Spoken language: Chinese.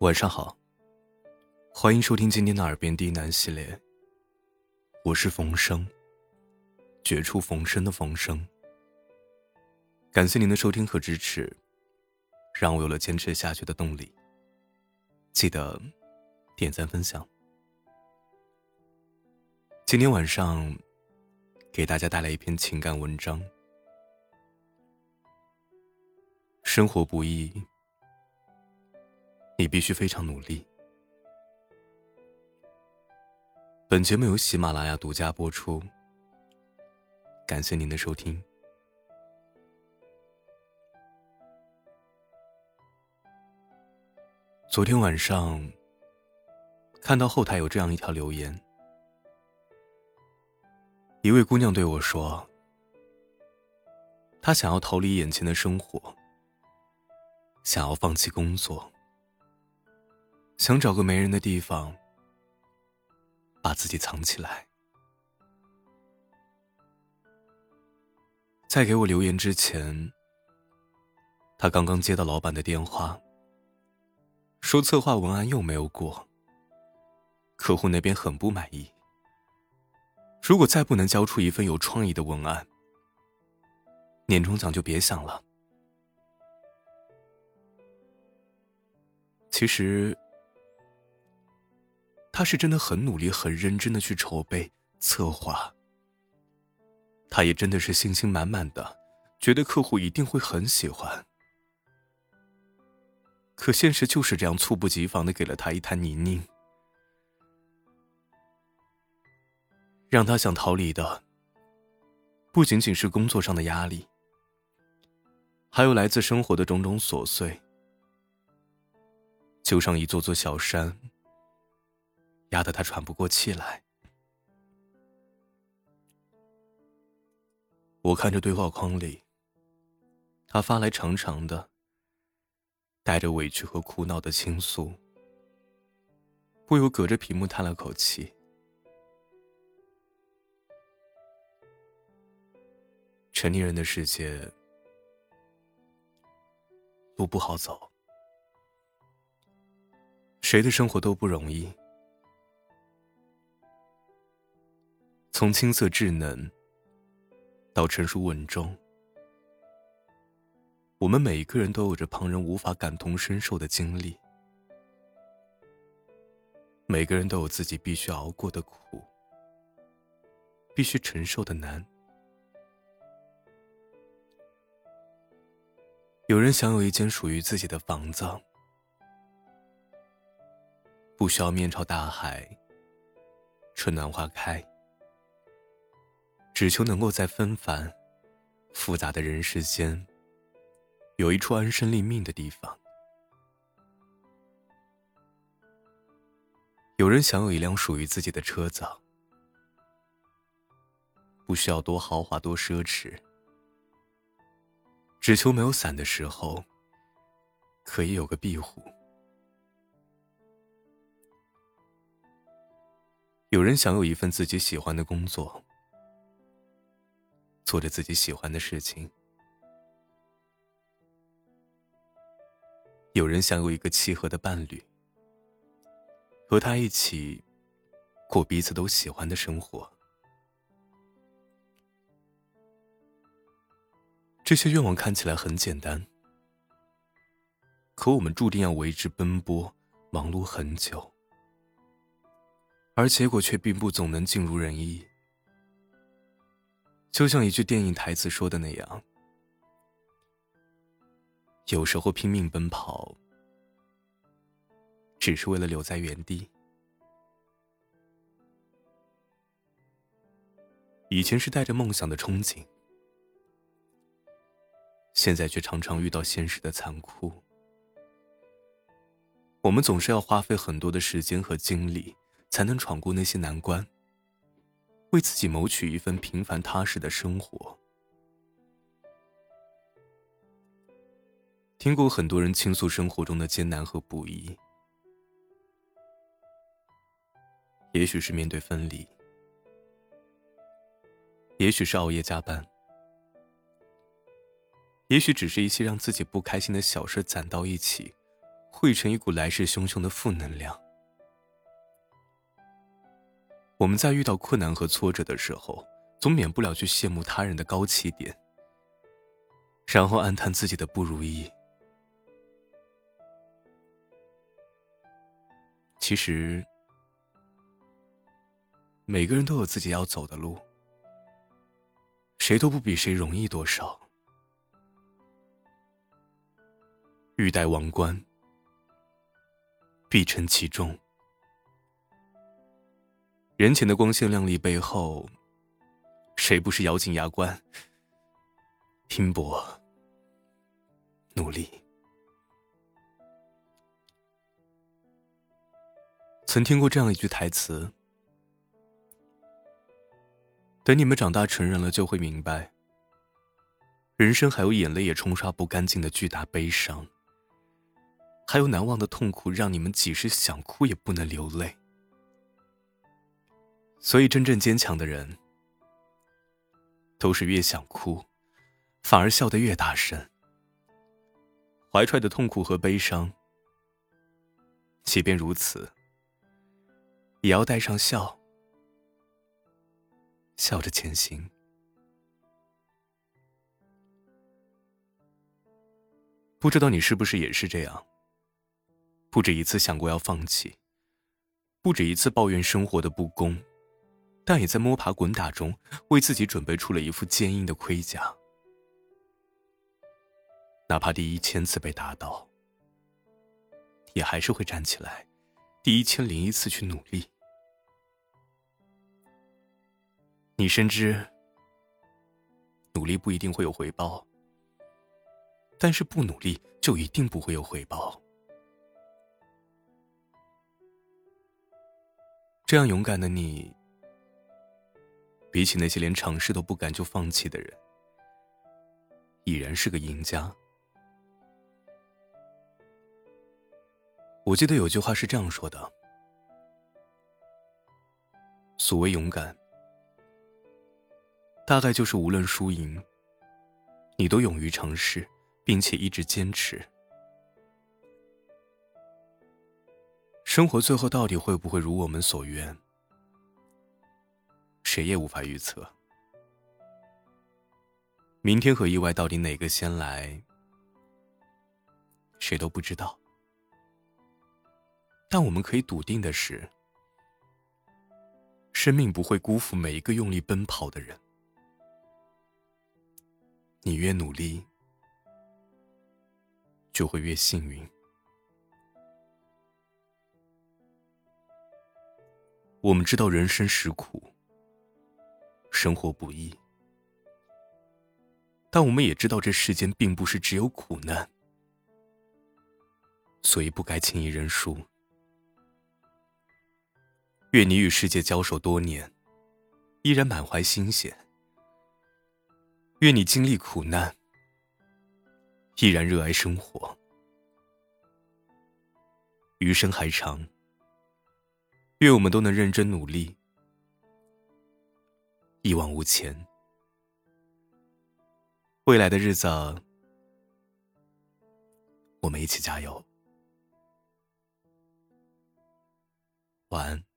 晚上好，欢迎收听今天的《耳边低喃》系列。我是冯生，绝处逢生的冯生。感谢您的收听和支持，让我有了坚持下去的动力。记得点赞分享。今天晚上给大家带来一篇情感文章。生活不易。你必须非常努力。本节目由喜马拉雅独家播出，感谢您的收听。昨天晚上看到后台有这样一条留言，一位姑娘对我说：“她想要逃离眼前的生活，想要放弃工作。”想找个没人的地方，把自己藏起来。在给我留言之前，他刚刚接到老板的电话，说策划文案又没有过，客户那边很不满意。如果再不能交出一份有创意的文案，年终奖就别想了。其实。他是真的很努力、很认真的去筹备策划。他也真的是信心满满的，觉得客户一定会很喜欢。可现实就是这样猝不及防的给了他一滩泥泞，让他想逃离的不仅仅是工作上的压力，还有来自生活的种种琐碎，就像一座座小山。压得他喘不过气来。我看着对话框里，他发来长长的、带着委屈和苦恼的倾诉，不由隔着屏幕叹了口气。成年人的世界，路不好走，谁的生活都不容易。从青涩稚嫩到成熟稳重，我们每一个人都有着旁人无法感同身受的经历。每个人都有自己必须熬过的苦，必须承受的难。有人想有一间属于自己的房子，不需要面朝大海，春暖花开。只求能够在纷繁、复杂的人世间，有一处安身立命的地方。有人想有一辆属于自己的车子，不需要多豪华、多奢侈，只求没有伞的时候，可以有个庇护。有人想有一份自己喜欢的工作。做着自己喜欢的事情。有人想有一个契合的伴侣，和他一起过彼此都喜欢的生活。这些愿望看起来很简单，可我们注定要为之奔波、忙碌很久，而结果却并不总能尽如人意。就像一句电影台词说的那样，有时候拼命奔跑，只是为了留在原地。以前是带着梦想的憧憬，现在却常常遇到现实的残酷。我们总是要花费很多的时间和精力，才能闯过那些难关。为自己谋取一份平凡踏实的生活。听过很多人倾诉生活中的艰难和不易，也许是面对分离，也许是熬夜加班，也许只是一些让自己不开心的小事攒到一起，汇成一股来势汹汹的负能量。我们在遇到困难和挫折的时候，总免不了去羡慕他人的高起点，然后暗叹自己的不如意。其实，每个人都有自己要走的路，谁都不比谁容易多少。欲戴王冠，必承其重。人前的光鲜亮丽背后，谁不是咬紧牙关，拼搏努力？曾听过这样一句台词：“等你们长大成人了，就会明白，人生还有眼泪也冲刷不干净的巨大悲伤，还有难忘的痛苦，让你们即使想哭也不能流泪。所以，真正坚强的人，都是越想哭，反而笑得越大声。怀揣的痛苦和悲伤，即便如此。”也要带上笑，笑着前行。不知道你是不是也是这样？不止一次想过要放弃，不止一次抱怨生活的不公，但也在摸爬滚打中为自己准备出了一副坚硬的盔甲。哪怕第一千次被打倒，也还是会站起来。第一千零一次去努力，你深知努力不一定会有回报，但是不努力就一定不会有回报。这样勇敢的你，比起那些连尝试都不敢就放弃的人，已然是个赢家。我记得有句话是这样说的：“所谓勇敢，大概就是无论输赢，你都勇于尝试，并且一直坚持。生活最后到底会不会如我们所愿，谁也无法预测。明天和意外到底哪个先来，谁都不知道。”但我们可以笃定的是，生命不会辜负每一个用力奔跑的人。你越努力，就会越幸运。我们知道人生实苦，生活不易，但我们也知道这世间并不是只有苦难，所以不该轻易认输。愿你与世界交手多年，依然满怀新鲜；愿你经历苦难，依然热爱生活。余生还长，愿我们都能认真努力，一往无前。未来的日子，我们一起加油。晚安。